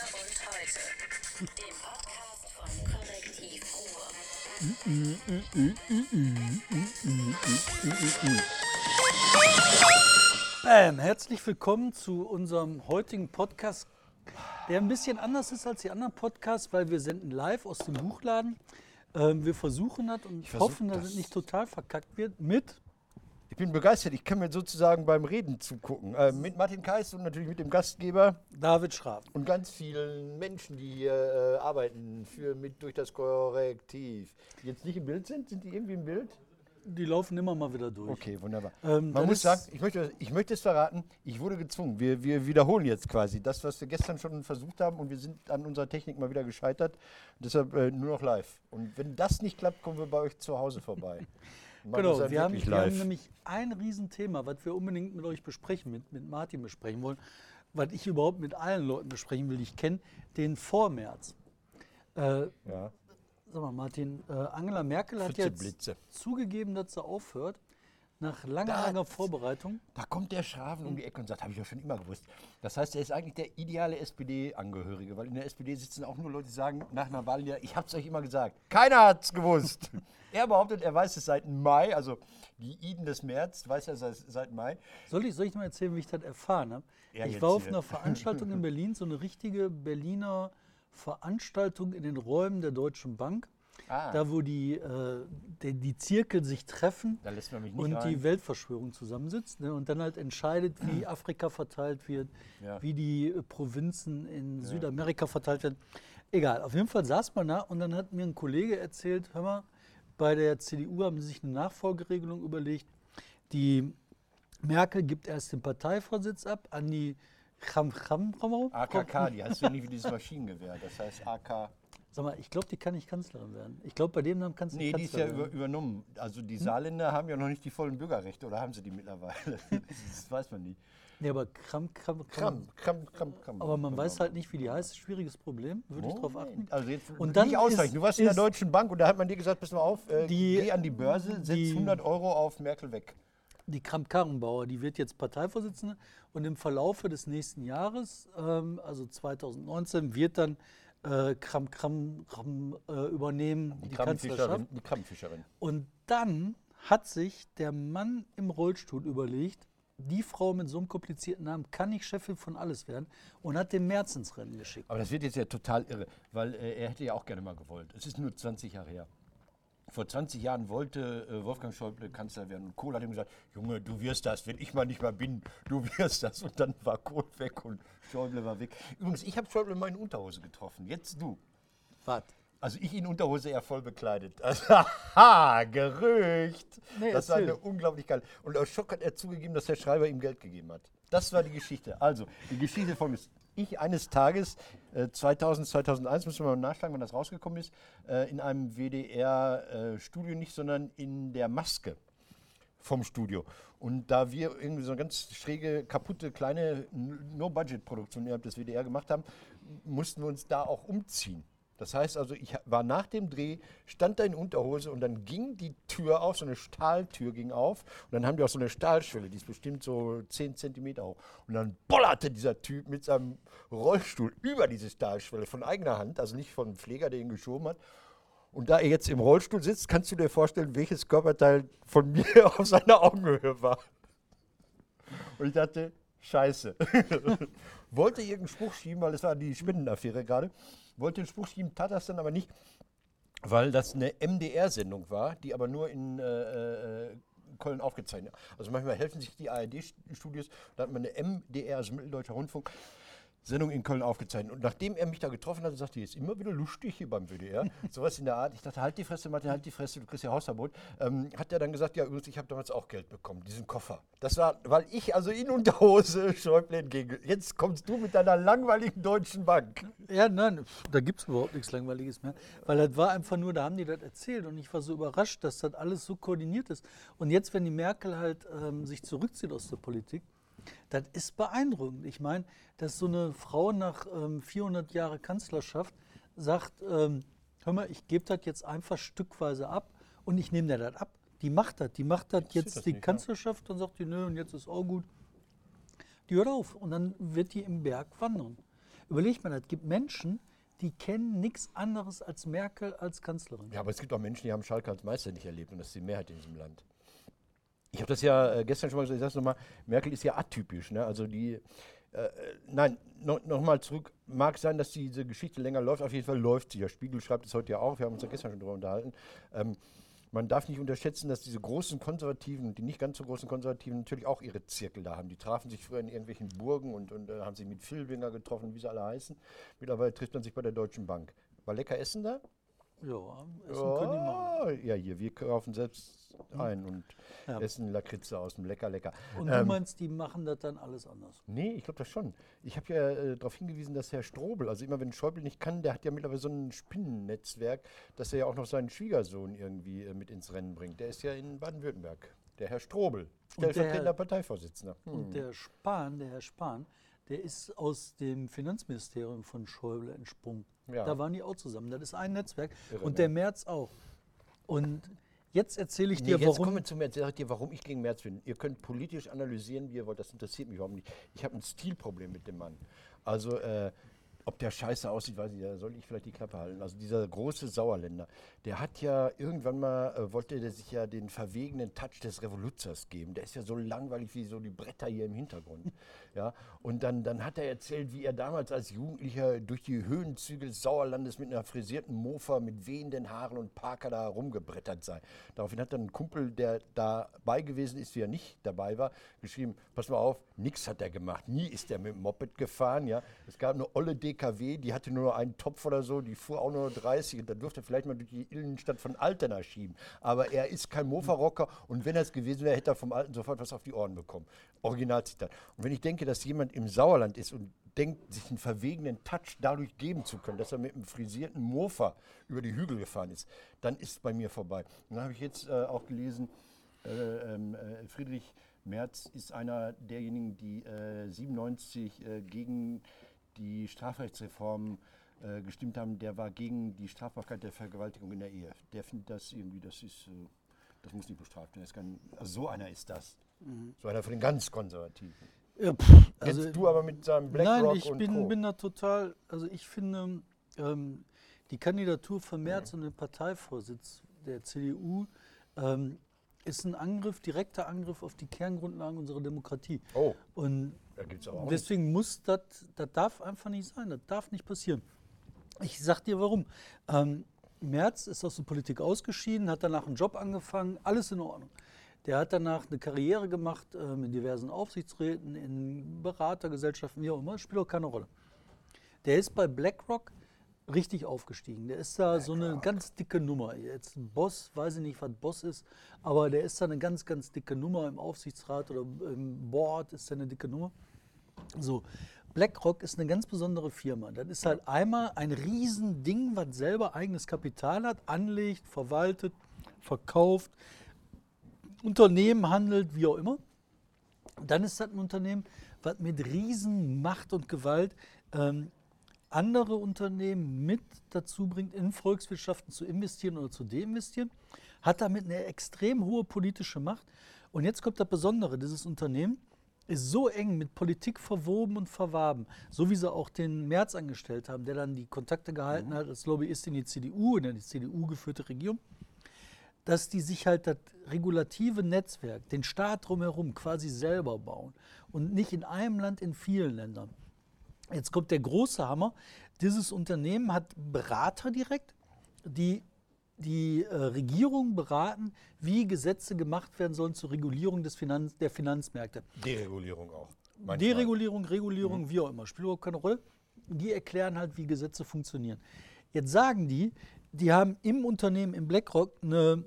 und heute, dem Podcast von Korrektiv Ruhr. Bam, herzlich willkommen zu unserem heutigen Podcast, der ein bisschen anders ist als die anderen Podcasts, weil wir senden live aus dem Buchladen. Ähm, wir versuchen das und versuch hoffen, dass das. es nicht total verkackt wird mit Ich bin begeistert. Ich kann mir sozusagen beim Reden zugucken. Äh, mit Martin Kais und natürlich mit dem Gastgeber David Schraab. und ganz vielen Menschen, die hier äh, arbeiten für mit durch das Korrektiv. Die jetzt nicht im Bild sind, sind die irgendwie im Bild? Die laufen immer mal wieder durch. Okay, wunderbar. Ähm, Man muss sagen, ich möchte, ich möchte es verraten, ich wurde gezwungen. Wir, wir wiederholen jetzt quasi das, was wir gestern schon versucht haben und wir sind an unserer Technik mal wieder gescheitert. Deshalb äh, nur noch live. Und wenn das nicht klappt, kommen wir bei euch zu Hause vorbei. Genau, dann wir haben, wir haben nämlich ein Riesenthema, was wir unbedingt mit euch besprechen, mit, mit Martin besprechen wollen, was ich überhaupt mit allen Leuten besprechen will, die ich kenne, den Vormärz. Äh, ja. Sag mal, Martin, äh, Angela Merkel hat jetzt Blitze. zugegeben, dass sie aufhört. Nach langer, Das- langer Vorbereitung. Da kommt der Schraven um die Ecke und sagt, habe ich doch schon immer gewusst. Das heißt, er ist eigentlich der ideale SPD-Angehörige, weil in der SPD sitzen auch nur Leute, die sagen nach einer Wahl, ja, ich habe es euch immer gesagt. Keiner hat es gewusst. er behauptet, er weiß es seit Mai, also die Iden des März weiß er seit, seit Mai. Soll ich, soll ich mal erzählen, wie ich das erfahren habe? Ja, ich war auf hier. einer Veranstaltung in Berlin, so eine richtige Berliner Veranstaltung in den Räumen der Deutschen Bank. Ah. Da, wo die, äh, die, die Zirkel sich treffen und rein. die Weltverschwörung zusammensitzt ne, und dann halt entscheidet, wie Afrika verteilt wird, Ja. wie die äh, Provinzen in Südamerika verteilt werden. Egal, auf jeden Fall saß man da und dann hat mir ein Kollege erzählt, hör mal, bei der CDU haben sie sich eine Nachfolgeregelung überlegt. Die Merkel gibt erst den Parteivorsitz ab an die Cham Cham AKK, die heißt ja nicht wie dieses Maschinengewehr, das heißt AK. Sag mal, ich glaube, die kann nicht Kanzlerin werden. Ich glaube, bei dem Namen kannst du Nee, nicht die ist ja Kanzlerin über, werden. übernommen. Also Hm? die Saarländer haben ja noch nicht die vollen Bürgerrechte, oder haben sie die mittlerweile? das weiß man nicht. Nee, aber Kram, Kram, Kram, Kram, Kram, Kram. Aber man weiß halt nicht, wie die heißt. Schwieriges Problem. Würde ich drauf achten. Also jetzt Und dann nicht ausreichend. Du warst in der Deutschen Bank und da hat man dir gesagt, pass mal auf, äh, Die- geh an die Börse, setz die- 100 Euro auf Merkel weg. Die Kramp-Karrenbauer, die wird jetzt Parteivorsitzende und im Verlaufe des nächsten Jahres, ähm, also 2019, wird dann äh, Kram Kram, Kram äh, übernehmen, die, Kanzlerschaft. Krabbenfischerin. Die Krabbenfischerin. Und dann hat sich der Mann im Rollstuhl überlegt, die Frau mit so einem komplizierten Namen kann nicht Chefin von alles werden und hat den März ins Rennen geschickt. Aber das wird jetzt ja total irre, weil äh, er hätte ja auch gerne mal gewollt. Es ist nur 20 Jahre her. Vor 20 Jahren wollte äh, Wolfgang Schäuble Kanzler werden und Kohl hat ihm gesagt, Junge, du wirst das, wenn ich mal nicht mehr bin, du wirst das. Und dann war Kohl weg und Schäuble war weg. Übrigens, ich habe Schäuble in Unterhose getroffen, jetzt du. Was? Also ich in Unterhose eher voll bekleidet. Also, Haha, Gerücht. Nee, das war eine unglaublich geil. Und aus Schock hat er zugegeben, dass der Schreiber ihm Geld gegeben hat. Das war die Geschichte. Also, die Geschichte folgendes. Ich eines Tages, äh, 2000, 2001, müssen wir mal nachschlagen, wann das rausgekommen ist, äh, in einem WDR-Studio nicht, sondern in der Maske vom Studio. Und da wir irgendwie so eine ganz schräge, kaputte, kleine No-Budget-Produktion innerhalb des WDR gemacht haben, mussten wir uns da auch umziehen. Das heißt also, ich war nach dem Dreh, stand da in Unterhose und dann ging die Tür auf, so eine Stahltür ging auf und dann haben die auch so eine Stahlschwelle, die ist bestimmt so 10 Zentimeter hoch. Und dann bollerte dieser Typ mit seinem Rollstuhl über diese Stahlschwelle von eigener Hand, also nicht von einem Pfleger, der ihn geschoben hat. Und da er jetzt im Rollstuhl sitzt, kannst du dir vorstellen, welches Körperteil von mir auf seiner Augenhöhe war. Und ich dachte, scheiße. wollte irgendeinen Spruch schieben, weil es war die Spendenaffäre gerade. Wollte einen Spruch schieben, tat das dann aber nicht, weil das eine MDR-Sendung war, die aber nur in äh, äh, Köln aufgezeichnet. Also manchmal helfen sich die ARD-Studios, da hat man eine MDR, also Mitteldeutscher Rundfunk, Sendung in Köln aufgezeichnet. Und nachdem er mich da getroffen hat, sagte er, ist immer wieder lustig hier beim WDR. Sowas in der Art. Ich dachte, halt die Fresse, Martin, halt die Fresse, du kriegst ja Hausverbot. Ähm, hat er dann gesagt, ja, übrigens, ich habe damals auch Geld bekommen, diesen Koffer. Das war, weil ich also in Unterhose Schäuble entgegen. Jetzt kommst du mit deiner langweiligen Deutschen Bank. Ja, nein, da gibt es überhaupt nichts Langweiliges mehr. Weil das war einfach nur, da haben die das erzählt und ich war so überrascht, dass das alles so koordiniert ist. Und jetzt, wenn die Merkel halt ähm, sich zurückzieht aus der Politik, das ist beeindruckend. Ich meine, dass so eine Frau nach ähm, 400 Jahre Kanzlerschaft sagt, ähm, hör mal, ich gebe das jetzt einfach stückweise ab und ich nehme dir das ab. Die macht das, die macht das jetzt das die nicht, ja. Kanzlerschaft, dann sagt die, nö, und jetzt ist auch gut. Die hört auf und dann wird die im Berg wandern. Überleg mal, es gibt Menschen, die kennen nichts anderes als Merkel als Kanzlerin. Ja, aber es gibt auch Menschen, die haben Schalke als Meister nicht erlebt und das ist die Mehrheit in diesem Land. Ich habe das ja äh, gestern schon mal gesagt, ich sage nochmal, Merkel ist ja atypisch. Ne? Also die, äh, nein, no, nochmal zurück, mag sein, dass diese Geschichte länger läuft, auf jeden Fall läuft sie. Der Spiegel schreibt es heute ja auch, wir haben uns ja gestern schon darüber unterhalten. Ähm, man darf nicht unterschätzen, dass diese großen Konservativen und die nicht ganz so großen Konservativen natürlich auch ihre Zirkel da haben. Die trafen sich früher in irgendwelchen Burgen und, und äh, haben sich mit Filbinger getroffen, wie sie alle heißen. Mittlerweile trifft man sich bei der Deutschen Bank. War lecker Essen da? Ja, Essen können die machen. Ja, hier, wir kaufen selbst ein und Ja. essen Lakritze aus dem Lecker, lecker. Und du Ähm, meinst, die machen das dann alles anders? Nee, ich glaube das schon. Ich habe ja äh, darauf hingewiesen, dass Herr Strobel, also immer wenn Schäuble nicht kann, der hat ja mittlerweile so ein Spinnennetzwerk, dass er ja auch noch seinen Schwiegersohn irgendwie äh, mit ins Rennen bringt. Der ist ja in Baden-Württemberg, der Herr Strobel, stellvertretender Parteivorsitzender. Hm. Und der Spahn, der Herr Spahn, der ist aus dem Finanzministerium von Schäuble entsprungen. Ja. Da waren die auch zusammen. Das ist ein Netzwerk. Irre, und der Merz auch. Und jetzt erzähle ich Nee, dir, jetzt warum. kommen wir zu. Sagt ihr, warum ich gegen Merz bin. Ihr könnt politisch analysieren, wie ihr wollt. Das interessiert mich überhaupt nicht. Ich habe ein Stilproblem mit dem Mann. Also, äh, ob der scheiße aussieht, weiß ich, da soll ich vielleicht die Klappe halten. Also dieser große Sauerländer, der hat ja irgendwann mal, äh, wollte der sich ja den verwegenen Touch des Revoluzers geben. Der ist ja so langweilig wie so die Bretter hier im Hintergrund. ja, und dann, dann hat er erzählt, wie er damals als Jugendlicher durch die Höhenzüge des Sauerlandes mit einer frisierten Mofa mit wehenden Haaren und Parker da rumgebrettert sei. Daraufhin hat dann ein Kumpel, der dabei gewesen ist, wie er nicht dabei war, geschrieben, pass mal auf, nix hat er gemacht. Nie ist er mit dem Moped gefahren. Ja. Es gab eine olle DKW, die hatte nur einen Topf oder so, die fuhr auch nur 30 und da durfte er vielleicht mal durch die Innenstadt von Altena schieben. Aber er ist kein Mofa-Rocker und wenn er es gewesen wäre, hätte er vom Alten sofort was auf die Ohren bekommen. Originalzitat. Und wenn ich denke, dass jemand im Sauerland ist und denkt, sich einen verwegenen Touch dadurch geben zu können, dass er mit einem frisierten Mofa über die Hügel gefahren ist, dann ist es bei mir vorbei. Und dann habe ich jetzt äh, auch gelesen, äh, ähm, äh, Friedrich Merz ist einer derjenigen, die äh, 97 äh, gegen die Strafrechtsreform äh, gestimmt haben. Der war gegen die Strafbarkeit der Vergewaltigung in der Ehe. Der findet das irgendwie, das ist, äh, das muss nicht bestraft werden. Kann, also so einer ist das. So einer von den ganz Konservativen. Ja, pff, also, Jetzt du aber mit seinem BlackRock nein, ich und bin, Co. bin da total, also ich finde, ähm, die Kandidatur von Merz und den Parteivorsitz der CDU ähm, ist ein Angriff, direkter Angriff auf die Kerngrundlagen unserer Demokratie. oh, Und da gibt es aber auch Deswegen muss das, das darf einfach nicht sein, das darf nicht passieren. Ich sag dir warum. Ähm, Merz ist aus der Politik ausgeschieden, hat danach einen Job angefangen, alles in Ordnung. Der hat danach eine Karriere gemacht ähm, in diversen Aufsichtsräten, in Beratergesellschaften, wie auch immer, spielt auch keine Rolle. Der ist bei BlackRock richtig aufgestiegen. Der ist da so eine ganz dicke Nummer. Jetzt ein Boss, weiß ich nicht, was Boss ist, aber der ist da eine ganz, ganz dicke Nummer im Aufsichtsrat oder im Board ist da eine dicke Nummer. So, BlackRock ist eine ganz besondere Firma. Das ist halt einmal ein Riesending, was selber eigenes Kapital hat, anlegt, verwaltet, verkauft, Unternehmen handelt, wie auch immer. Dann ist das ein Unternehmen, was mit riesen Macht und Gewalt ähm, andere Unternehmen mit dazu bringt, in Volkswirtschaften zu investieren oder zu deinvestieren, hat damit eine extrem hohe politische Macht. Und jetzt kommt das Besondere, dieses Unternehmen ist so eng mit Politik verwoben und verwaben, so wie sie auch den Merz angestellt haben, der dann die Kontakte gehalten hat als Lobbyist in die CDU, in die CDU geführte Regierung, dass die sich halt das regulative Netzwerk, den Staat drumherum quasi selber bauen und nicht in einem Land, in vielen Ländern. Jetzt kommt der große Hammer. Dieses Unternehmen hat Berater direkt, die die äh, Regierung beraten, wie Gesetze gemacht werden sollen zur Regulierung des Finanz der Finanzmärkte. Deregulierung auch. manchmal. Deregulierung, Regulierung, wie auch immer, spielt überhaupt keine Rolle. Die erklären halt, wie Gesetze funktionieren. Jetzt sagen die, die haben im Unternehmen, im BlackRock, eine,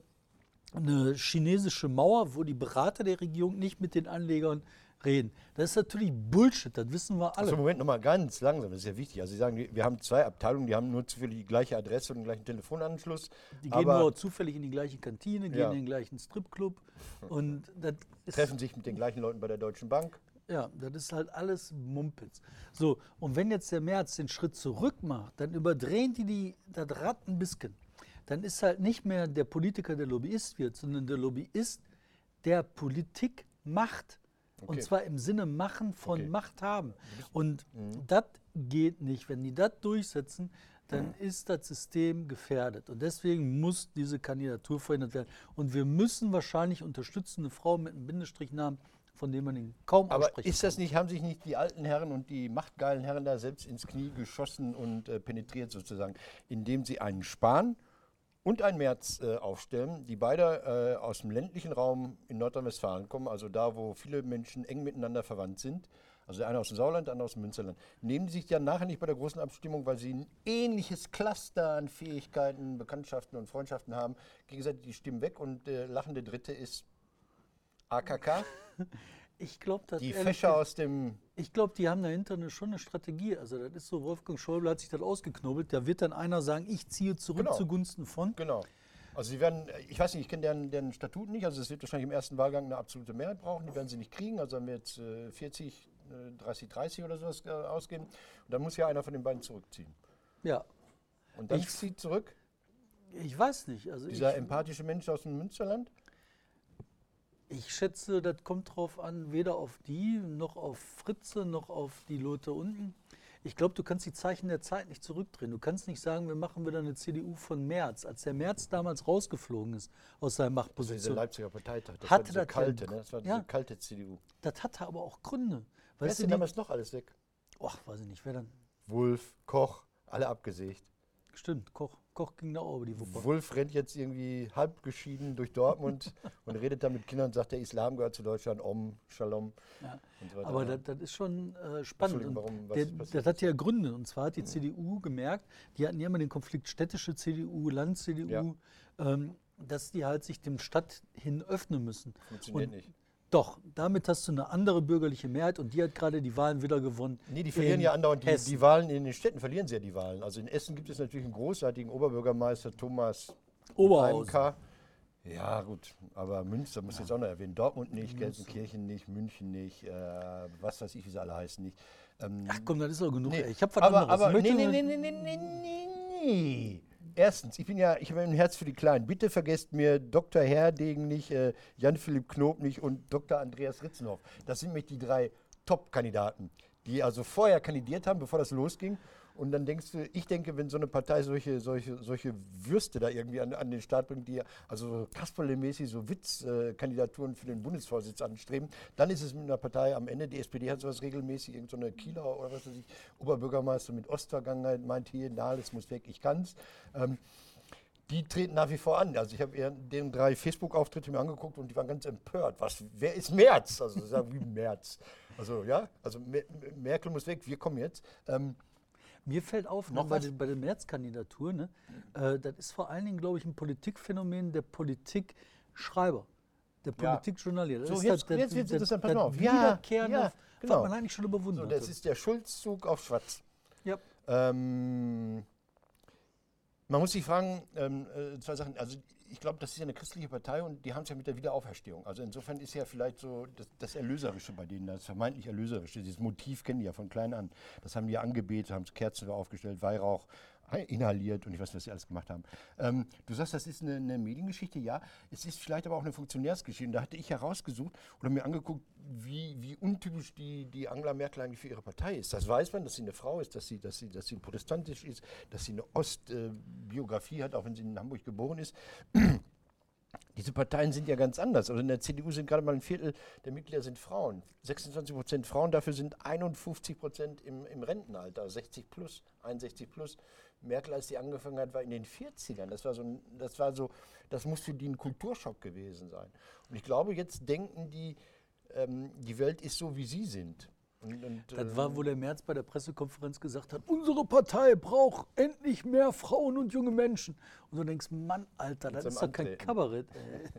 eine chinesische Mauer, wo die Berater der Regierung nicht mit den Anlegern reden. Das ist natürlich Bullshit, das wissen wir alle. Also Moment nochmal ganz langsam, das ist ja wichtig. Also Sie sagen, wir haben zwei Abteilungen, die haben nur zufällig die gleiche Adresse und den gleichen Telefonanschluss. Die gehen nur zufällig in die gleiche Kantine, gehen Ja. in den gleichen Stripclub und treffen sich mit den gleichen Leuten bei der Deutschen Bank. ja, das ist halt alles Mumpitz. So, und wenn jetzt der Merz den Schritt zurück macht, dann überdrehen die, die das Rad ein bisschen. Dann ist halt nicht mehr der Politiker, der Lobbyist wird, sondern der Lobbyist, der Politik macht. Und Okay. zwar im Sinne Machen von Okay. Macht haben. Und das geht nicht. Wenn die das durchsetzen, dann ist das System gefährdet. Und deswegen muss diese Kandidatur verhindert werden. Und wir müssen wahrscheinlich unterstützende Frauen mit einem Bindestrichnamen, von dem man ihn kaum Aber aussprechen ist das nicht, haben sich nicht die alten Herren und die machtgeilen Herren da selbst ins Knie geschossen und äh, penetriert sozusagen, indem sie einen Spahn und einen Merz äh, aufstellen, die beide äh, aus dem ländlichen Raum in Nordrhein-Westfalen kommen, also da, wo viele Menschen eng miteinander verwandt sind. Also der eine aus dem Sauerland, der andere aus dem Münsterland. Nehmen die sich dann nachher nicht bei der großen Abstimmung, weil sie ein ähnliches Cluster an Fähigkeiten, Bekanntschaften und Freundschaften haben, gegenseitig die Stimmen weg und der lachende Dritte ist AKK, Ich glaube, dass die Fächer aus dem Ich glaube, die haben dahinter eine, schon eine Strategie. Also das ist so, Wolfgang Schäuble hat sich das ausgeknobelt. Da wird dann einer sagen, ich ziehe zurück Genau. zugunsten von. Genau. Also sie werden, ich weiß nicht, ich kenne deren, deren Statuten nicht, also es wird wahrscheinlich im ersten Wahlgang eine absolute Mehrheit brauchen, die werden sie nicht kriegen, also haben wir jetzt äh, 40, äh, 30, 30 oder sowas äh, ausgehen. Und dann muss ja einer von den beiden zurückziehen. Ja, Und dann Ich- zieht zurück ich weiß nicht. Also dieser empathische Mensch aus dem Münsterland. Ich schätze, das kommt drauf an, weder auf die, noch auf Fritze, noch auf die Leute unten. Ich glaube, du kannst die Zeichen der Zeit nicht zurückdrehen. Du kannst nicht sagen, wir machen wieder eine CDU von März. Als der März damals rausgeflogen ist aus seiner Also diese Machtposition, Leipziger Parteitag. Das Hatte war diese das kalte, ne? das war ja. diese kalte CDU. das hatte aber auch Gründe. Wer ist denn damals noch alles weg? ach, weiß ich nicht, wer dann? Wulff, Koch, alle abgesägt. Stimmt, Koch, Koch ging da über die Wupper. Wulff rennt jetzt irgendwie halb geschieden durch Dortmund und redet da mit Kindern und sagt, der Islam gehört zu Deutschland, Om, Shalom. Ja. So. Aber das, das ist schon äh, spannend. Warum- der, das hat ja Gründe. Und zwar hat die CDU gemerkt, die hatten ja immer den Konflikt städtische CDU, Land-CDU, Ja. ähm, dass die halt sich dem Stadt hin öffnen müssen. Funktioniert Und nicht. Doch, damit hast du eine andere bürgerliche Mehrheit und die hat gerade die Wahlen wieder gewonnen. Nee, die verlieren in ja andauernd die, die Wahlen in den Städten, verlieren sie ja die Wahlen. Also in Essen gibt es natürlich einen großartigen Oberbürgermeister, Thomas Oberhausen. Ja, gut, aber Münster muss ich jetzt auch noch erwähnen. Dortmund nicht, Gelsenkirchen nicht, München nicht, äh, was weiß ich, wie sie alle heißen nicht. Ähm, Ach komm, das ist doch genug. nee. Ich habe was aber, anderes. aber nee, nee, nee, nee, nee, nee, nee. Erstens, ich bin ja, ich habe ein Herz für die Kleinen. Bitte vergesst mir Dr. Herdegen nicht, äh, Jan-Philipp Knob nicht und Dr. Andreas Ritzenhoff. Das sind nämlich die drei Top-Kandidaten, die also vorher kandidiert haben, bevor das losging. Und dann denkst du, ich denke, wenn so eine Partei solche, solche, solche Würste da irgendwie an, an den Start bringt, die also so Kasperle-mäßig so Witzkandidaturen für den Bundesvorsitz anstreben, dann ist es mit einer Partei am Ende, die SPD hat sowas regelmäßig, irgendeine so Kieler oder was weiß ich, Oberbürgermeister mit Ostvergangenheit meint hier, na, das muss weg, ich kann's. Ähm, die treten nach wie vor an. Also ich habe den drei Facebook-Auftritte mir angeguckt und die waren ganz empört. Was, wer ist Merz? Also sagen, wie Merz. Also ja, also Mer Merkel muss weg, wir kommen jetzt. Ähm, Mir fällt auf, ne, Noch bei, was? den, bei der Märzkandidatur, ne, äh, das ist vor allen Dingen, glaube ich, ein Politikphänomen der Politikschreiber, der Ja. Politikjournalist. Das So, ist jetzt- das- jetzt wird's das- interessant, pass das mal auf. Ja, ja, genau. was man eigentlich schon so, überwunden das hat. ist der Schulzzug auf Schwarz. Ja. Ähm, man muss sich fragen, ähm, äh, zwei Sachen. Also ich glaube, das ist ja eine christliche Partei und die haben es ja mit der Wiederauferstehung. Also insofern ist ja vielleicht so das, das Erlöserische bei denen, das vermeintlich Erlöserische. Dieses Motiv kennen die ja von klein an. Das haben die angebetet, haben Kerzen aufgestellt, Weihrauch inhaliert und ich weiß nicht, was sie alles gemacht haben. Ähm, du sagst, das ist eine, eine Mediengeschichte, ja. Es ist vielleicht aber auch eine Funktionärsgeschichte. Da hatte ich herausgesucht oder mir angeguckt, wie, wie untypisch die, die Angela Merkel eigentlich für ihre Partei ist. Das weiß man, dass sie eine Frau ist, dass sie, dass sie, dass sie protestantisch ist, dass sie eine Ostbiografie hat, auch wenn sie in Hamburg geboren ist. Diese Parteien sind ja ganz anders. Also in der CDU sind gerade mal ein Viertel der Mitglieder sind Frauen. 26 Prozent Frauen, dafür sind 51 Prozent im, im Rentenalter, 60 plus, 61 plus. Merkel, als sie angefangen hat, war in den 40ern. Das war so, ein, das war so, das muss für die ein Kulturschock gewesen sein. Und ich glaube, jetzt denken die, ähm, die Welt ist so, wie sie sind. Und, und, Das äh, war, wo der Merz bei der Pressekonferenz gesagt hat, unsere Partei braucht endlich mehr Frauen und junge Menschen. Und du denkst, Mann, Alter, das ist doch kein. Kabarett. ey.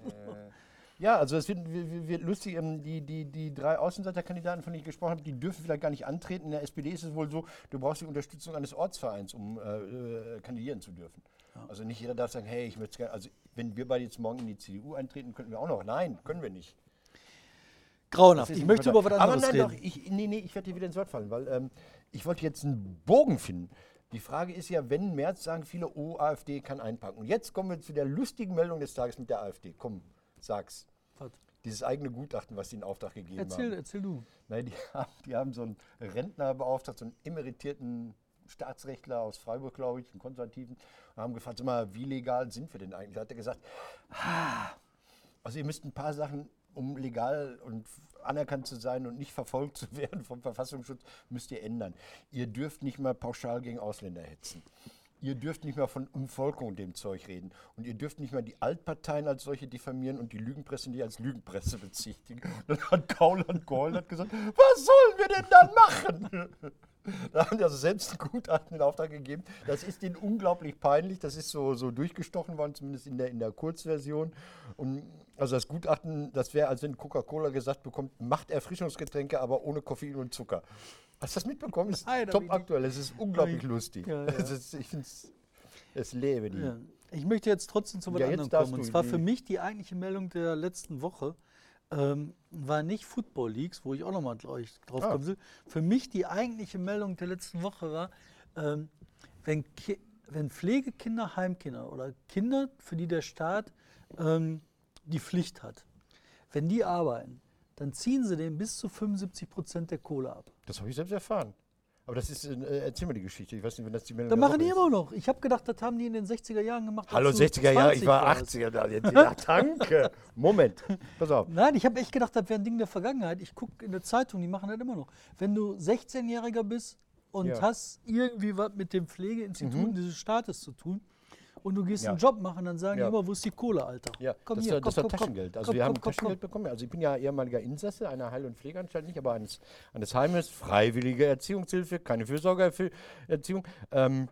Ja, also es wird, wird, wird lustig. ähm, Die, die, die drei Außenseiterkandidaten, von denen ich gesprochen habe, die dürfen vielleicht gar nicht antreten. In der SPD ist es wohl so, du brauchst die Unterstützung eines Ortsvereins, um äh, äh, kandidieren zu dürfen. Also nicht jeder darf sagen, hey, ich möchte gerne, also wenn wir beide jetzt morgen in die CDU eintreten, könnten wir auch noch. Nein, können wir nicht. Grauenhaft. Ich möchte über was Aber anderes nein, doch, reden. ich, nee, nee, ich werde dir wieder ins Wort fallen, weil ähm, ich wollte jetzt einen Bogen finden. Die Frage ist ja, wenn März sagen viele, oh, AfD kann einpacken. Und jetzt kommen wir zu der lustigen Meldung des Tages mit der AfD. Komm, sag's. Was? dieses eigene Gutachten, was sie in Auftrag gegeben Erzähl, haben. erzähl du. Nein, die, haben, die haben so einen Rentner beauftragt, so einen emeritierten Staatsrechtler aus Freiburg, glaube ich, einen Konservativen, und haben gefragt, sag mal, wie legal sind wir denn eigentlich? Da hat er gesagt, "Ah, also ihr müsst ein paar Sachen, um legal und anerkannt zu sein und nicht verfolgt zu werden vom Verfassungsschutz, müsst ihr ändern. Ihr dürft nicht mal pauschal gegen Ausländer hetzen. Ihr dürft nicht mehr von Umvolkung und dem Zeug reden. Und ihr dürft nicht mal die Altparteien als solche diffamieren und die Lügenpresse nicht als Lügenpresse bezichtigen. Dann hat Gauland geheult und gesagt, was sollen wir denn dann machen? Da haben die also selbst ein Gutachten in Auftrag gegeben. Das ist ihnen unglaublich peinlich. Das ist so, so durchgestochen worden, zumindest in der, in der Kurzversion. Und also das Gutachten, das wäre, als wenn Coca-Cola gesagt bekommt, macht Erfrischungsgetränke, aber ohne Koffein und Zucker. Hast du das mitbekommen? Das ist Nein, top aktuell. Es ist unglaublich lustig. Ja, ja. Ist, ich finde es, es lebe die. Ja. Ich möchte jetzt trotzdem zu was Ja, anderem kommen. Und zwar für mich die eigentliche Meldung der letzten Woche ähm, war nicht Football Leagues, wo ich auch nochmal gleich drauf Ah. kommen will. Für mich die eigentliche Meldung der letzten Woche war, ähm, wenn, Ki wenn Pflegekinder, Heimkinder oder Kinder, für die der Staat ähm, die Pflicht hat, wenn die arbeiten, dann ziehen sie denen bis zu 75 Prozent der Kohle ab. Das habe ich selbst erfahren. Aber das ist, äh, erzähl mal die Geschichte. Ich weiß nicht, wenn das die Meldung Das der machen die Woche immer noch. Ich habe gedacht, das haben die in den 60er Jahren gemacht. Hallo als du 60er Jahre, ich 20 war warst. 80er da. Ja, danke. Moment, pass auf. Nein, ich habe echt gedacht, das wäre ein Ding der Vergangenheit. Ich gucke in der Zeitung, die machen das immer noch. Wenn du 16-Jähriger bist und Ja. Mhm. hast irgendwie was mit dem Pflegeinstitut dieses Staates zu tun und du gehst Ja. einen Job machen, dann sagen Ja. die immer, wo ist die Kohle, Alter? Ja, komm das, hier, das komm, komm, Taschengeld. Also komm, wir haben Taschengeld komm. bekommen. Also ich bin ja ehemaliger Insasse einer Heil- und Pflegeanstalt, nicht aber eines, eines Heimes, freiwillige Erziehungshilfe, keine Fürsorgeerziehung. Ähm,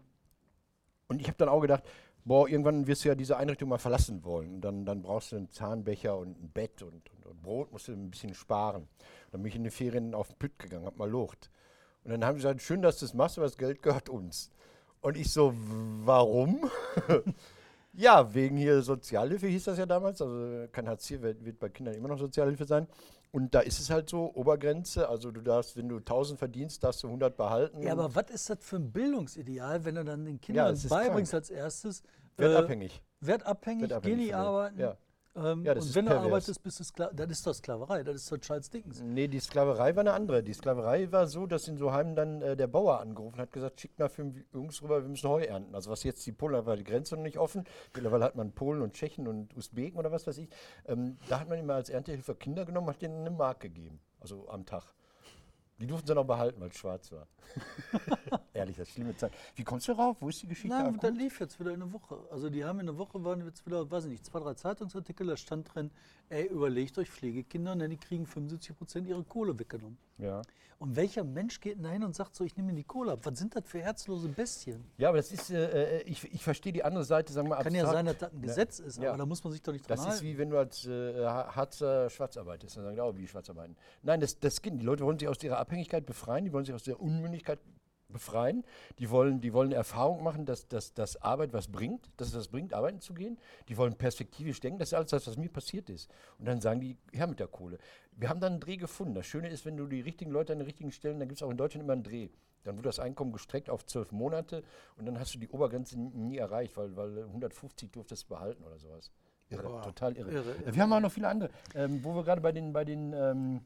und ich habe dann auch gedacht, boah, irgendwann wirst du ja diese Einrichtung mal verlassen wollen. Und dann, dann brauchst du einen Zahnbecher und ein Bett und, und, und Brot, musst du ein bisschen sparen. Dann bin ich in den Ferien auf den Pütt gegangen, hab mal Lucht. Und dann haben sie gesagt, schön, dass du das machst, aber das Geld gehört uns. Und ich so, warum? Ja, wegen hier Sozialhilfe hieß das ja damals. Also kein Hartz IV wird, wird bei Kindern immer noch Sozialhilfe sein. Und da ist es halt so, Obergrenze, also du darfst, wenn du 1000 verdienst, darfst du 100 behalten. Ja, aber was ist das für ein Bildungsideal, wenn du dann den Kindern ist beibringst als erstes, Wertabhängig. äh, wertabhängig, geh Wertabhängig nicht von dem. arbeiten. Ja. Ähm, Ja, das und ist wenn du pervers. arbeitest, bist du Sklaverei. Das ist doch Sklaverei, das ist doch Charles Dickens. Nee, die Sklaverei war eine andere. Die Sklaverei war so, dass in so Heimen dann äh, der Bauer angerufen hat, gesagt, schickt mal fünf Jungs rüber, wir müssen Heu ernten. Also was jetzt die Polen, war die Grenze noch nicht offen. Mittlerweile hat man Polen und Tschechen und Usbeken oder was weiß ich. Ähm, da hat man immer als Erntehilfe Kinder genommen, hat denen eine Mark gegeben. Also am Tag. Die durften sie noch behalten, weil es schwarz war. Ehrlich, das ist schlimme Zeit. Wie kommst du rauf? Wo ist die Geschichte? Nein, das lief jetzt wieder in eine Woche. Also die haben in einer Woche, waren jetzt wieder, weiß ich nicht, zwei, drei Zeitungsartikel, da stand drin, ey, überlegt euch Pflegekinder, ne, die kriegen 75 Prozent ihre Kohle weggenommen. ja. Und welcher Mensch geht denn da hin und sagt so, ich nehme mir die Kohle ab? Was sind das für herzlose Bestien? ja, aber das ist, äh, äh, ich, ich verstehe die andere Seite, sagen wir mal Kann ja abstrakt. sein, dass das ein Gesetz ist, Ja. aber da muss man sich doch nicht dran Das ist halten. wie wenn du als äh, Ha- Harzer schwarz arbeitest. Dann sagen die auch, wie schwarz arbeiten. Nein, das, das geht. Die Leute wollen sich aus ihrer Abhängigkeit befreien, die wollen sich aus der Unmündigkeit befreien. Die wollen, die wollen eine Erfahrung machen, dass, dass, dass Arbeit was bringt, dass es was bringt, arbeiten zu gehen. Die wollen perspektivisch denken. Das ist alles das, was mir passiert ist. Und dann sagen die, her mit der Kohle. Wir haben dann einen Dreh gefunden. Das Schöne ist, wenn du die richtigen Leute an den richtigen Stellen, dann gibt es auch in Deutschland immer einen Dreh. Dann wird das Einkommen gestreckt auf zwölf Monate und dann hast du die Obergrenze nie, nie erreicht, weil, weil 150 durftest du behalten oder sowas. Irre, Boah, total irre. irre, irre. Wir haben auch noch viele andere. Ähm, wo wir gerade bei den, bei den ähm,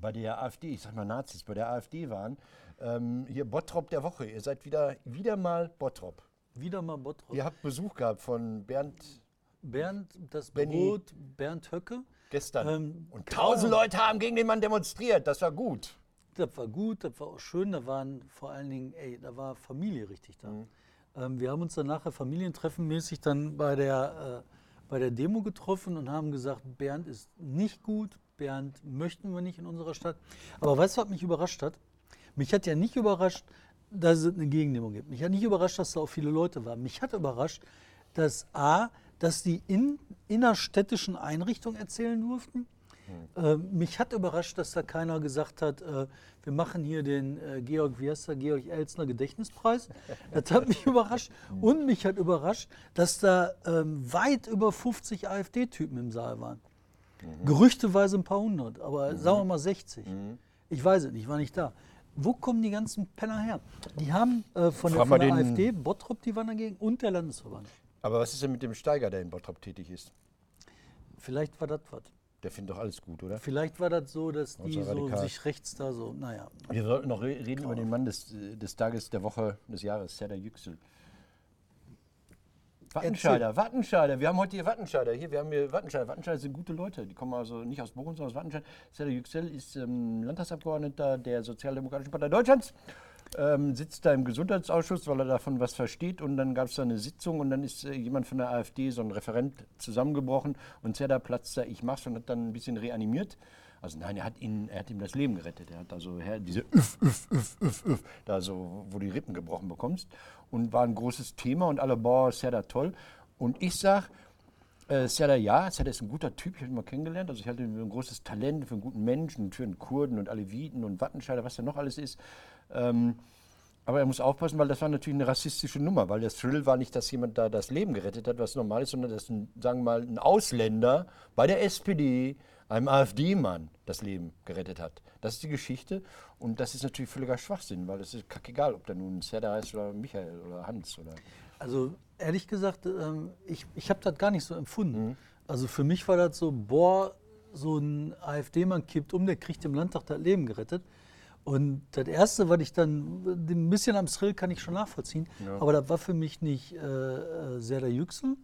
bei der AfD, ich sag mal Nazis, bei der AfD waren, ähm, hier Bottrop der Woche. Ihr seid wieder, wieder mal Bottrop. Wieder mal Bottrop. Ihr habt Besuch gehabt von Bernd Bernd, das Benny. Brot, Bernd Höcke. gestern. Ähm, Und genau. tausend Leute haben gegen den Mann demonstriert. Das war gut. Das war gut, das war auch schön. Da waren vor allen Dingen, ey, da war Familie richtig da. Mhm. Ähm, wir haben uns dann nachher familientreffenmäßig dann bei der, äh, bei der Demo getroffen und haben gesagt, Bernd ist nicht gut, Bernd möchten wir nicht in unserer Stadt. Aber weißt du, was mich überrascht hat? Mich hat ja nicht überrascht, dass es eine Gegendemo gibt. Mich hat nicht überrascht, dass da auch viele Leute waren. Mich hat überrascht, dass A, dass die in innerstädtischen Einrichtungen erzählen durften. Äh, mich hat überrascht, dass da keiner gesagt hat, äh, wir machen hier den äh, Georg, wie heißt der, Georg Elsner Gedächtnispreis. Das hat mich überrascht. Und mich hat überrascht, dass da ähm, weit über 50 AfD-Typen im Saal waren. Gerüchteweise ein paar hundert, aber sagen wir mal 60. Ich weiß es nicht, ich war nicht da. Wo kommen die ganzen Penner her? Die haben äh, von der, von der AfD, Bottrop, die waren dagegen und der Landesverband. Aber was ist denn mit dem Steiger, der in Bottrop tätig ist? Vielleicht war das was. Der findet doch alles gut, oder? Vielleicht war das so, dass die so sich rechts da so, naja. Wir sollten noch re reden über den Mann des, des Tages, der Woche, des Jahres, Serdar Yüksel. Wattenscheider, Wattenscheider. Wir haben heute hier Wattenscheider. Hier, wir haben hier Wattenscheider. Wattenscheider sind gute Leute. Die kommen also nicht aus Bochum, sondern aus Wattenscheid. Serdar Yüksel ist ähm, Landtagsabgeordneter der Sozialdemokratischen Partei Deutschlands. Ähm, sitzt da im Gesundheitsausschuss, weil er davon was versteht. Und dann gab es da eine Sitzung und dann ist äh, jemand von der AfD, so ein Referent, zusammengebrochen. Und Serdar platzt da, ich mach's und hat dann ein bisschen reanimiert. Also nein, er hat, ihn, er hat ihm das Leben gerettet. Er hat also diese Üff, Üff, Üff, Üff, Üff, da so, wo du die Rippen gebrochen bekommst. Und war ein großes Thema und alle, boah, Serdar toll. Und ich sag, äh, Serdar, ja, Serdar ist ein guter Typ, ich habe ihn mal kennengelernt. Also ich halte ihn für ein großes Talent, für einen guten Menschen, für einen Kurden und Aleviten und Wattenscheider, was da noch alles ist. Ähm, aber er muss aufpassen, weil das war natürlich eine rassistische Nummer, weil das Thrill war nicht, dass jemand da das Leben gerettet hat, was normal ist, sondern dass ein, sagen wir mal, ein Ausländer bei der SPD einem AfD-Mann das Leben gerettet hat. Das ist die Geschichte und das ist natürlich völliger Schwachsinn, weil es ist kackegal, ob da nun Serdar heißt oder Michael oder Hans oder. Also ehrlich gesagt, ähm, ich, ich habe das gar nicht so empfunden. Mhm. Also für mich war das so, boah, so ein AfD-Mann kippt um, der kriegt im Landtag das Leben gerettet. Und das Erste, was ich dann, ein bisschen am Thrill kann ich schon nachvollziehen, Ja. aber das war für mich nicht äh, äh, Serdar Yüksel,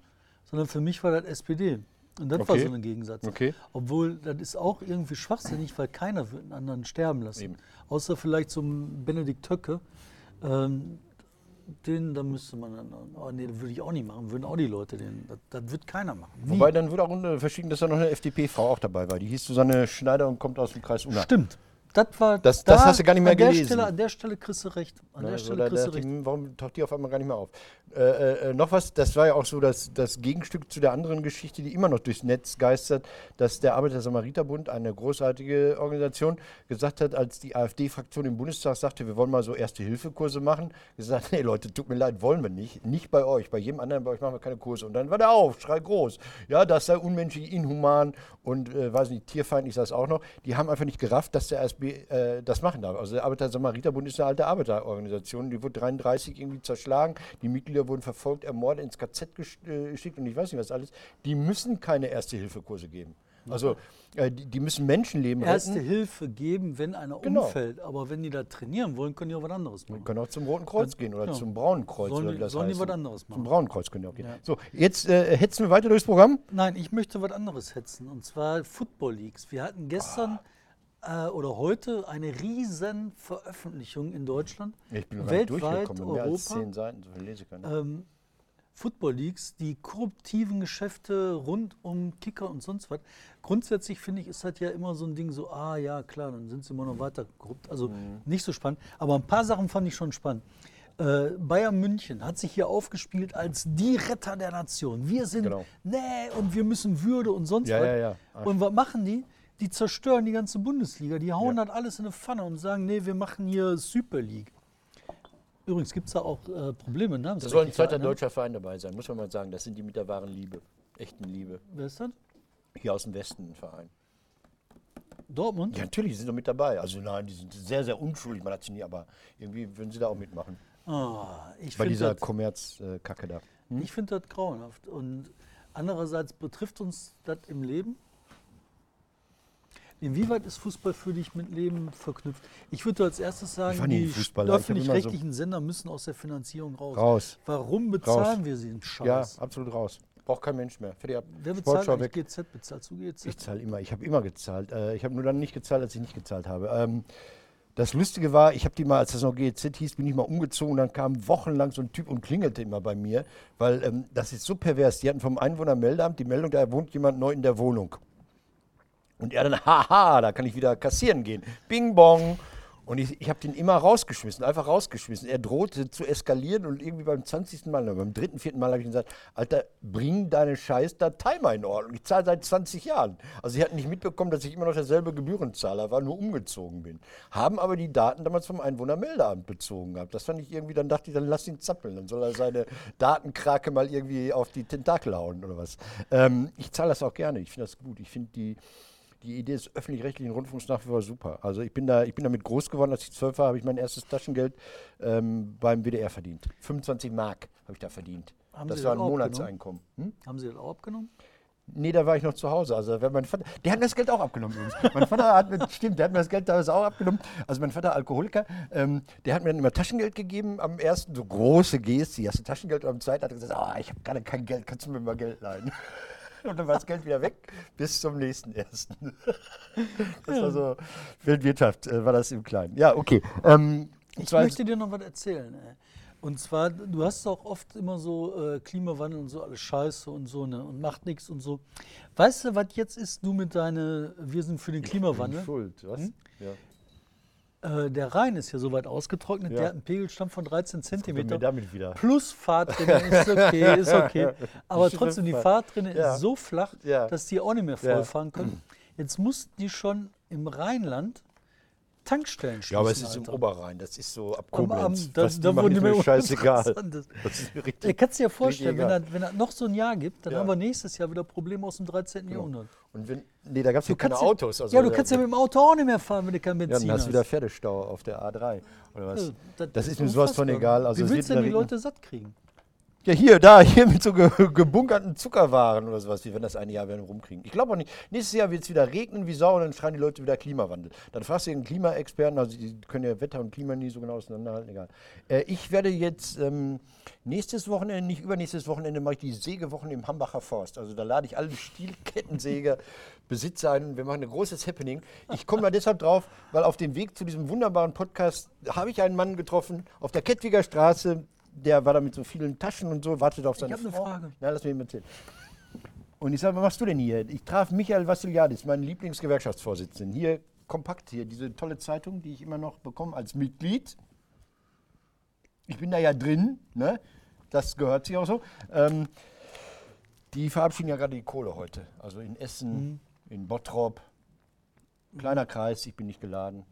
sondern für mich war das SPD. Und das war Okay. so ein Gegensatz. Okay. Obwohl, das ist auch irgendwie schwachsinnig, weil keiner wird einen anderen sterben lassen. Eben. Außer vielleicht so ein Benedikt Töcke. Ähm, den, da müsste man dann, oh nee, das würde ich auch nicht machen, würden auch die Leute den, das, das wird keiner machen. Nie. Wobei dann wurde auch unter verschieden, dass da noch eine FDP-Frau auch dabei war. Die hieß Susanne Schneider und kommt aus dem Kreis Unna. Stimmt. Das war, Das- das hast du gar nicht mehr an der gelesen. Stelle, an der Stelle kriegst du recht. An der Also Stelle da, kriegst du recht. die, warum taucht die auf einmal gar nicht mehr auf? Äh, äh, äh, noch was, das war ja auch so das, das Gegenstück zu der anderen Geschichte, die immer noch durchs Netz geistert, dass der Arbeiter-Samariter-Bund, eine großartige Organisation, gesagt hat, als die AfD-Fraktion im Bundestag sagte, wir wollen mal so Erste-Hilfe-Kurse machen, gesagt, nee Leute, tut mir leid, wollen wir nicht. Nicht bei euch, bei jedem anderen, bei euch machen wir keine Kurse. Und dann war der Aufschrei groß. Ja, das sei unmenschlich, inhuman und, äh, weiß nicht, tierfeindlich, das auch noch. Die haben einfach nicht gerafft, dass der ASB äh, das machen darf. Also der Arbeiter-Samariter-Bund ist eine alte Arbeiterorganisation, die wurde 33 irgendwie zerschlagen, die Mitglieder wurden verfolgt, ermordet, ins KZ äh, geschickt und ich weiß nicht was alles. Die müssen keine Erste-Hilfe-Kurse geben. Also äh, die, die müssen Menschenleben Erste retten. Hilfe geben, wenn einer Genau. umfällt. Aber wenn die da trainieren wollen, können die auch was anderes machen. Die können auch zum Roten Kreuz gehen oder ja. zum Braunen Kreuz Sollen oder wie das sollen die was anderes Zum machen. Braunen Kreuz können die auch gehen. Ja. So, jetzt äh, hetzen wir weiter durchs Programm. Nein, ich möchte was anderes hetzen. Und zwar Football Leagues. Wir hatten gestern Ah. Äh, oder heute eine riesen Veröffentlichung in Deutschland. Ich bin weltweit, durchgekommen, mehr als Europa. zehn Seiten, so viel lese ich ähm, Football Leagues, die korruptiven Geschäfte rund um Kicker und sonst was. Grundsätzlich finde ich, ist das ja immer so ein Ding, so, ah ja, klar, dann sind sie immer noch weiter korrupt. Also Mhm. nicht so spannend. Aber ein paar Sachen fand ich schon spannend. Äh, Bayern München hat sich hier aufgespielt als die Retter der Nation. Wir sind, Genau. nee, und wir müssen Würde und sonst Ja, was. ja, ja. Und was machen die? Die zerstören die ganze Bundesliga. Die hauen Ja. das alles in eine Pfanne und sagen, nee, wir machen hier Super League. Übrigens gibt es da auch äh, Probleme. Da soll ein zweiter ne? deutscher Verein dabei sein, muss man mal sagen. Das sind die mit der wahren Liebe, echten Liebe. Wer ist das? Hier aus dem Westen ein Verein. Dortmund? Ja, natürlich, die sind doch mit dabei. Also nein, die sind sehr, sehr unschuldig, man hat sie nie, aber irgendwie würden sie da auch mitmachen. Ah, ich Bei finde dieser Kommerzkacke da. ich find das grauenhaft. Und andererseits betrifft uns das im Leben. Inwieweit ist Fußball für dich mit Leben verknüpft? Ich würde als erstes sagen, die immer so- öffentlich-rechtlichen Sender müssen aus der Finanzierung raus. Raus. Warum bezahlen wir sie den Ja, Scheiß? absolut raus. Braucht kein Mensch mehr. Wer bezahlt Sportschau weg. GZ? Bezahlst du GZ? Ich zahle immer. Ich habe immer gezahlt. Äh, ich habe nur dann nicht gezahlt, als ich nicht gezahlt habe. Ähm, das Lustige war, ich habe die mal, als das noch GEZ hieß, bin ich mal umgezogen und dann kam wochenlang so ein Typ und klingelte immer bei mir, weil ähm, das ist so pervers. Die hatten vom Einwohnermeldeamt die Meldung, da wohnt jemand neu in der Wohnung. Und er dann, haha, da kann ich wieder kassieren gehen. Bing bong. Und ich, ich habe den immer rausgeschmissen, einfach rausgeschmissen. Er drohte zu eskalieren und irgendwie beim 20. Mal, beim dritten, vierten Mal habe ich gesagt, Alter, bring deine scheiß Datei mal in Ordnung. Ich zahle seit 20 Jahren. Also sie hatten nicht mitbekommen, dass ich immer noch derselbe Gebührenzahler war, nur umgezogen bin. Haben aber die Daten damals vom Einwohnermeldeamt bezogen gehabt. Das fand ich irgendwie, dann dachte ich, dann lass ihn zappeln. Dann soll er seine Datenkrake mal irgendwie auf die Tentakel hauen oder was. Ähm, ich zahle das auch gerne. Ich finde das gut. Ich finde die die Idee des öffentlich-rechtlichen Rundfunks nach wie vor super. Also ich bin, da, ich bin damit groß geworden, als ich zwölf war, habe ich mein erstes Taschengeld ähm, beim WDR verdient. 25 Mark habe ich da verdient. Haben das Sie war ein Monatseinkommen. Hm? Haben sie das auch abgenommen? Nee, da war ich noch zu Hause. Also mein Vater, der hat mir das Geld auch abgenommen übrigens. Mein Vater hat mir, stimmt, der hat mir das Geld damals auch abgenommen. Also mein Vater Alkoholiker, ähm, der hat mir dann immer Taschengeld gegeben am ersten, so große Geste, hast du Taschengeld und am zweiten hat er gesagt, ah, ich habe gerade kein Geld, kannst du mir mal Geld leihen? Und dann war das Geld wieder weg bis zum nächsten ersten. Das war so Weltwirtschaft, äh, war das im Kleinen. Ja, okay. Ähm, Ich möchte dir noch was erzählen. Ey. Und zwar, du hast auch oft immer so äh, Klimawandel und so alles Scheiße und so, ne? Und macht nichts und so. Weißt du, was jetzt ist, du mit deine, wir sind für den Klimawandel? Schuld, was? Hm? Ja. Äh, der Rhein ist ja soweit ausgetrocknet, Ja. der hat einen Pegelstand von 13 Kommen wir Zentimeter. damit wieder. Plus Fahrtrinne ist okay, ist okay. Aber trotzdem, die. Fahrtrinne Ja. ist so flach, Ja. dass die auch nicht mehr Ja. voll fahren können. Jetzt mussten die schon im Rheinland Tankstellen schließen. Ja, aber es ist im Alter. Oberrhein, das ist so ab Am Koblenz. Abend, da, die da wurde mir scheißegal. Das ist mir Da richtig. kannst du dir vorstellen, wenn das, das noch so ein Jahr gibt, dann haben wir nächstes Jahr wieder Probleme aus dem 13. Genau. Jahrhundert. Und wenn, nee, da gab es ja keine ja- Autos. Also ja, du kannst ja mit dem Auto auch nicht mehr fahren, wenn du kein Ja, Benzin dann hast hast. du wieder Pferdestau auf der A3 oder was? Ja, das ist mir sowas von egal. Also Wie willst du denn die Leute satt kriegen? Ja, hier, da, hier mit so ge gebunkerten Zuckerwaren oder sowas, wie wenn das ein Jahr werden rumkriegen. Ich glaube auch nicht. Nächstes Jahr wird es wieder regnen wie Sau und dann schreien die Leute wieder Klimawandel. Dann fragst du den Klimaexperten, also die können ja Wetter und Klima nie so genau auseinanderhalten, egal. Äh, ich werde jetzt ähm, nächstes Wochenende, nicht übernächstes Wochenende, mache ich die Sägewochen im Hambacher Forst. Also da lade ich alle Stielkettensäger, Besitzer ein wir machen ein großes Happening. Ich komme da deshalb drauf, weil auf dem Weg zu diesem wunderbaren Podcast habe ich einen Mann getroffen auf der Kettwiger Straße, der war da mit so vielen Taschen und so, wartet auf seine eine Frau. Frage. Na, lass mich mal erzählen. Und ich sage, was machst du denn hier? Ich traf Michael Vassiliadis, meinen Lieblingsgewerkschaftsvorsitzenden. Hier kompakt hier, diese tolle Zeitung, die ich immer noch bekomme als Mitglied. Ich bin da ja drin, ne? das gehört sich auch so. Ähm, die verabschieden ja gerade die Kohle heute. Also in Essen, in Bottrop. Kleiner Kreis, ich bin nicht geladen.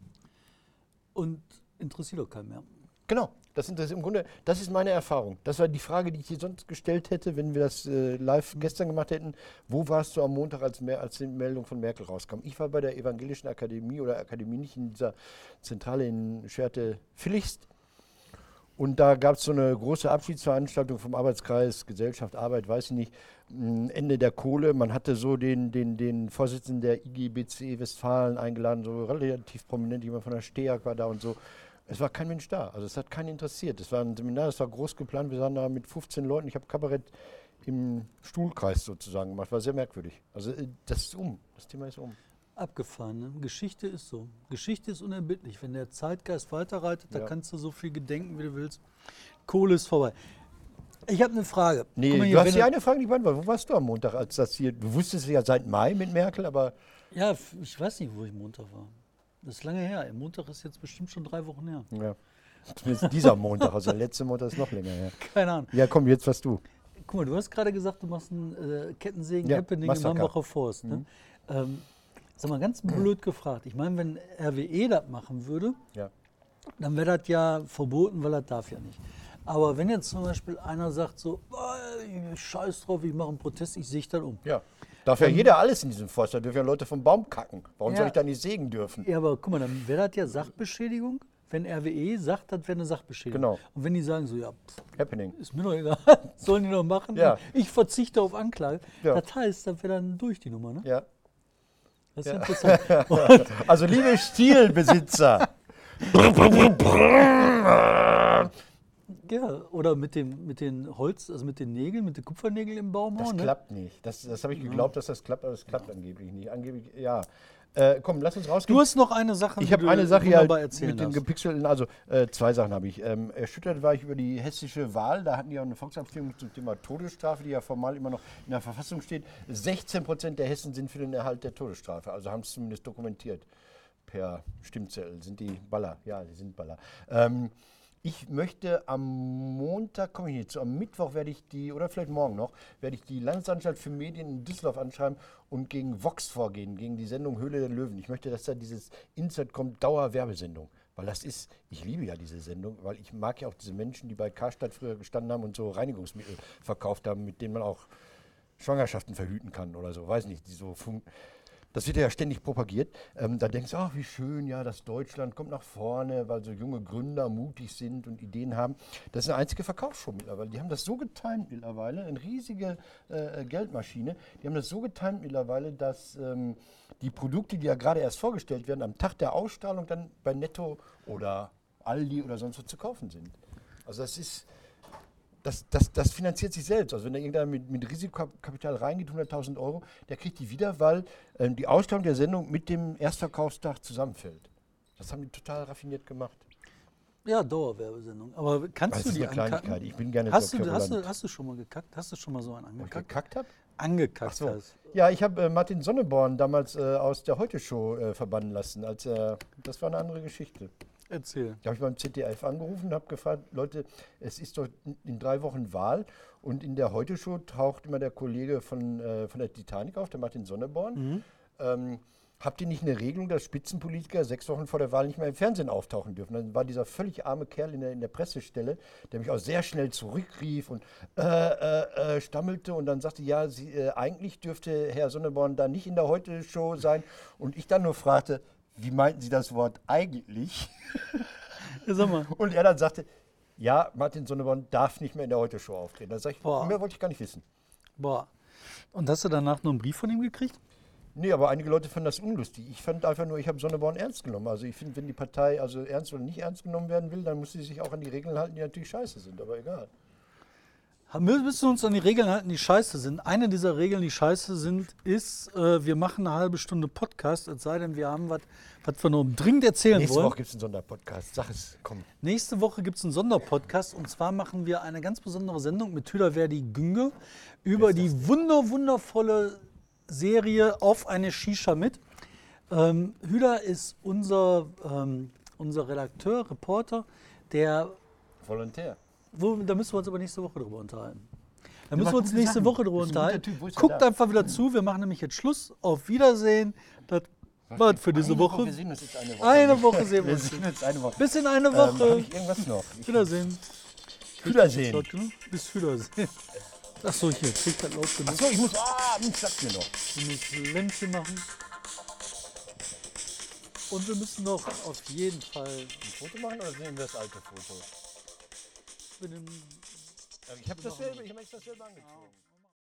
Und interessiert doch keinen mehr. Genau, das, sind, das im Grunde, das ist meine Erfahrung. Das war die Frage, die ich dir sonst gestellt hätte, wenn wir das äh, live gestern gemacht hätten. Wo warst du am Montag, als, Mer als die Meldung von Merkel rauskam? Ich war bei der Evangelischen Akademie oder Akademie nicht in dieser Zentrale in Scherte Villichst. Und da gab es so eine große Abschiedsveranstaltung vom Arbeitskreis Gesellschaft, Arbeit, weiß ich nicht, m, Ende der Kohle. Man hatte so den, den, den Vorsitzenden der IGBC Westfalen eingeladen, so relativ prominent, jemand von der STEAG war da und so. Es war kein Mensch da, also es hat keinen interessiert. Es war ein Seminar, es war groß geplant, wir waren da mit 15 Leuten. Ich habe Kabarett im Stuhlkreis sozusagen gemacht, war sehr merkwürdig. Also äh, das ist um, das Thema ist um. Abgefahren, ne? Geschichte ist so. Geschichte ist unerbittlich. Wenn der Zeitgeist weiterreitet, da Ja. kannst du so viel gedenken, wie du willst. Kohle ist vorbei. Ich habe eine Frage. Nee, mal du hast die eine Frage nicht beantwortet. Wo warst du am Montag, als das hier, du wusstest ja seit Mai mit Merkel, aber Ja, ich weiß nicht, wo ich Montag war. Das ist lange her. Im Montag ist jetzt bestimmt schon drei Wochen her. Ja. Zumindest dieser Montag, also der letzte Montag ist noch länger her. Keine Ahnung. Ja, komm, jetzt was du. Guck mal, du hast gerade gesagt, du machst ein äh, Kettensägen Ja, Happening im Mastercard. Mhm. Hambacher Forst. Ne? Ähm, sag mal, ganz blöd gefragt. Ich meine, wenn RWE das machen würde, Ja. dann wäre das ja verboten, weil das darf ja nicht. Aber wenn jetzt zum Beispiel einer sagt so, "Ah, ich scheiß drauf, ich mache einen Protest, ich sehe dann um. ja. Darf ja jeder alles in diesem Forst, da dürfen ja Leute vom Baum kacken. Warum Ja. soll ich da nicht sägen dürfen? Ja, aber guck mal, dann wäre das ja Sachbeschädigung, wenn RWE sagt, das wäre eine Sachbeschädigung. Genau. Und wenn die sagen so, ja, pff, Happening. ist mir doch egal, sollen die noch machen, Ja. ich verzichte auf Anklage. Ja. Das heißt, das wäre dann durch die Nummer, ne? Ja. Das ist interessant. Und Also liebe Stilbesitzer, Ja, oder mit, dem, mit den Holz, also mit den Nägeln, mit den Kupfernägeln im Baum das ne? klappt nicht. Das, das habe ich geglaubt, dass das klappt, aber es klappt angeblich nicht. Angeblich, ja. Äh, komm, lass uns rausgehen. Du hast noch eine Sache, Ich habe eine Sache wunderbar halt mit den gepixelten, also äh, zwei Sachen habe ich. Ähm, erschüttert war ich über die hessische Wahl. Da hatten die auch eine Volksabstimmung zum Thema Todesstrafe, die ja formal immer noch in der Verfassung steht. 16 Prozent der Hessen sind für den Erhalt der Todesstrafe, also haben es zumindest dokumentiert. Per Stimmzettel sind die Baller. Ja, die sind Baller. Ähm, ich möchte am Montag, komme ich nicht zu, am Mittwoch werde ich die, oder vielleicht morgen noch, werde ich die Landesanstalt für Medien in Düsseldorf anschreiben und gegen Vox vorgehen, gegen die Sendung Höhle der Löwen. Ich möchte, dass da dieses Insert kommt, Dauerwerbesendung. Weil das ist, ich liebe ja diese Sendung, weil ich mag ja auch diese Menschen, die bei Karstadt früher gestanden haben und so Reinigungsmittel verkauft haben, mit denen man auch Schwangerschaften verhüten kann oder so, weiß nicht, die so fun das wird ja ständig propagiert. Ähm, da denkst du, ach, wie schön, ja, das Deutschland kommt nach vorne, weil so junge Gründer mutig sind und Ideen haben. Das ist eine einzige Verkaufsshow mittlerweile. Die haben das so getimt mittlerweile, eine riesige äh, Geldmaschine. Die haben das so getimt mittlerweile, dass ähm, die Produkte, die ja gerade erst vorgestellt werden, am Tag der Ausstrahlung dann bei Netto oder Aldi oder sonst wo zu kaufen sind. Also das ist, das, das, das finanziert sich selbst. Also wenn da irgendeiner mit, mit Risikokapital reingeht, 100.000 Euro, der kriegt die wieder, weil ähm, die Ausstrahlung der Sendung mit dem Erstverkaufstag zusammenfällt. Das haben die total raffiniert gemacht. Ja, Dauerwerbesendung. Aber kannst Das du ist die eine Kleinigkeit. Ich bin gerne Hast so du, hast, du, hast du schon mal gekackt? Hast du schon mal so einen Wo ich angekackt? gekackt habe? Angekackt so. hast. Ja, ich habe äh, Martin Sonneborn damals äh, aus der Heute-Show äh, verbannen lassen. Als, das war eine andere Geschichte. Erzähl. Da habe ich beim ZDF angerufen und habe gefragt, Leute, es ist doch in- drei Wochen Wahl und in der Heute-Show taucht immer der Kollege von, äh, von der Titanic auf, der Martin Sonneborn. Ähm, habt ihr nicht eine Regelung, dass Spitzenpolitiker sechs Wochen vor der Wahl nicht mehr im Fernsehen auftauchen dürfen? Dann war dieser völlig arme Kerl in der, in der Pressestelle, der mich auch sehr schnell zurückrief und äh, äh, äh, stammelte und dann sagte, ja, Sie, äh, eigentlich dürfte Herr Sonneborn da nicht in der Heute-Show sein. Und ich dann nur fragte, wie meinten Sie das Wort eigentlich? Sag mal. Und er dann sagte, ja, Martin Sonneborn darf nicht mehr in der Heute-Show auftreten. Da sag ich, Boah. mehr wollte ich gar nicht wissen. Boah. Und hast du danach noch einen Brief von ihm gekriegt? Nee, aber einige Leute fanden das unlustig. Ich fand einfach nur, ich habe Sonneborn ernst genommen. Also ich finde, wenn die Partei also ernst oder nicht ernst genommen werden will, dann muss sie sich auch an die Regeln halten, die natürlich scheiße sind, aber egal. Wir müssen uns an die Regeln halten, die scheiße sind. Eine dieser Regeln, die scheiße sind, ist, äh, wir machen eine halbe Stunde Podcast, es sei denn, wir haben was, was wir nur dringend erzählen Nächste wollen. Woche gibt es einen Sonderpodcast. Sag es, komm. Nächste Woche gibt es einen Sonderpodcast und zwar machen wir eine ganz besondere Sendung mit Hüderverdi Günge über die wunder wundervolle Serie Auf eine Shisha mit. Ähm, Hüder ist unser, ähm, unser Redakteur, Reporter, der Volontär. Wo, da müssen wir uns aber nächste Woche drüber unterhalten. Da müssen wir uns nächste Sachen. Woche drüber unterhalten. Typ. Guckt einfach wieder zu. Wir machen nämlich jetzt Schluss. Auf Wiedersehen. Das war für diese Eine Woche. Wir sehen uns jetzt eine Woche. Eine Woche sehen wir uns. sehen uns eine Woche. Bis in eine Ähm, Woche. ich irgendwas noch? Ich, Wiedersehen. Wiedersehen. Bis Wiedersehen. Achso, hier. Kriegt das laut genug. Achso, ich muss. Ah, hm, sagt mir noch. Wir müssen Lämpchen machen. Und wir müssen noch auf jeden Fall. Ein Foto machen oder sehen wir das alte Foto? Mit dem Ich habe das selber, ich habe extra selber angezogen.